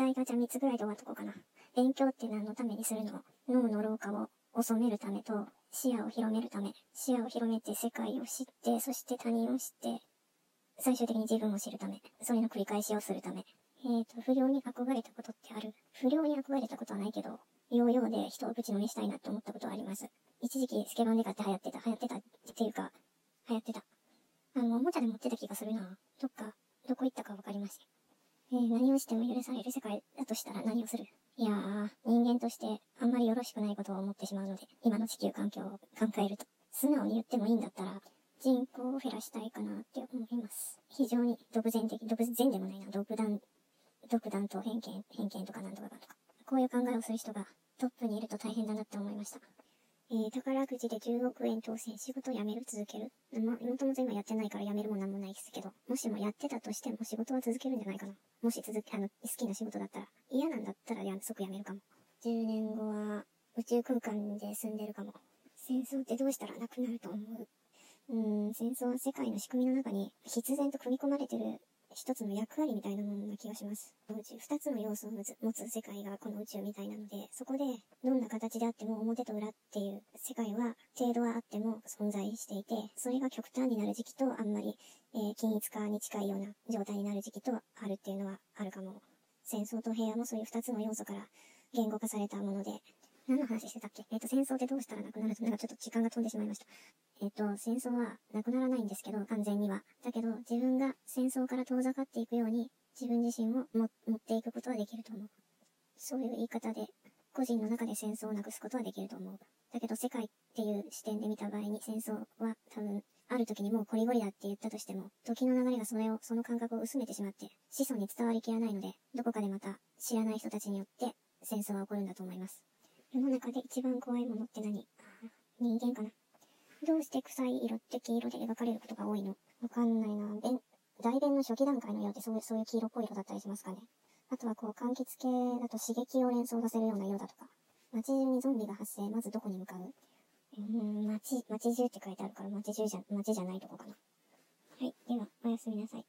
題ガチャ3つぐらいで終わっとこうかな。勉強って何のためにするの脳の老化を収めるためと、視野を広めるため。視野を広めて世界を知って、そして他人を知って、最終的に自分を知るため。それの繰り返しをするため。えーと、不良に憧れたことってある？不良に憧れたことはないけど、ヨーヨーで人をぶちのめしたいなって思ったことはあります。一時期スケバンデカって流行ってた、流行ってたっていうか、流行ってた。あの、おもちゃで持ってた気がするな。どっか、どこ行ったかわかりません。え、何をしても許される世界だとしたら何をする？いやー、人間としてあんまりよろしくないことを思ってしまうので、今の地球環境を考えると、素直に言ってもいいんだったら、人口を減らしたいかなって思います。非常に独善的、独善でもないな、独断、独断と偏見、偏見とかなんとかかとか。こういう考えをする人がトップにいると大変だなって思いました。えー、宝くじで10億円当選、仕事辞める続ける。まあ、もともと今やってないから辞めるもなんもないですけど、もしもやってたとしても仕事は続けるんじゃないかな。もし続け、あの、好きな仕事だったら、嫌なんだったらや即辞めるかも。10年後は宇宙空間で住んでるかも。戦争ってどうしたらなくなると思う？うん、戦争は世界の仕組みの中に必然と組み込まれてる一つの役割みたいなものな気がします。宇宙、二つの要素を持つ世界がこの宇宙みたいなので、そこでどんな形であっても表と裏っていう世界は程度はあっても存在していて、それが極端になる時期とあんまり、えー、均一化に近いような状態になる時期とあるっていうのはあるかも。戦争と平和もそういう二つの要素から言語化されたもので、何の話してたっけ？えっ、ー、と、戦争ってどうしたらなくなる？と、なんかちょっと時間が飛んでしまいました。えっと、戦争はなくならないんですけど、完全には。だけど、自分が戦争から遠ざかっていくように、自分自身をも持っていくことはできると思う。そういう言い方で、個人の中で戦争をなくすことはできると思う。だけど、世界っていう視点で見た場合に、戦争は多分、ある時にもうこりごりだって言ったとしても、時の流れがそれを、その感覚を薄めてしまって、子孫に伝わりきらないので、どこかでまた知らない人たちによって戦争は起こるんだと思います。世の中で一番怖いものって何？人間かなどうして臭い色って黄色で描かれることが多いの？わかんないな。弁、大便の初期段階の色ってそういう、そういう黄色っぽい色だったりしますかね。あとはこう、柑橘系だと刺激を連想させるような色だとか。街中にゾンビが発生、まずどこに向かう？うん、街、街中って書いてあるから街中じゃ、街じゃないとこかな。はい。では、おやすみなさい。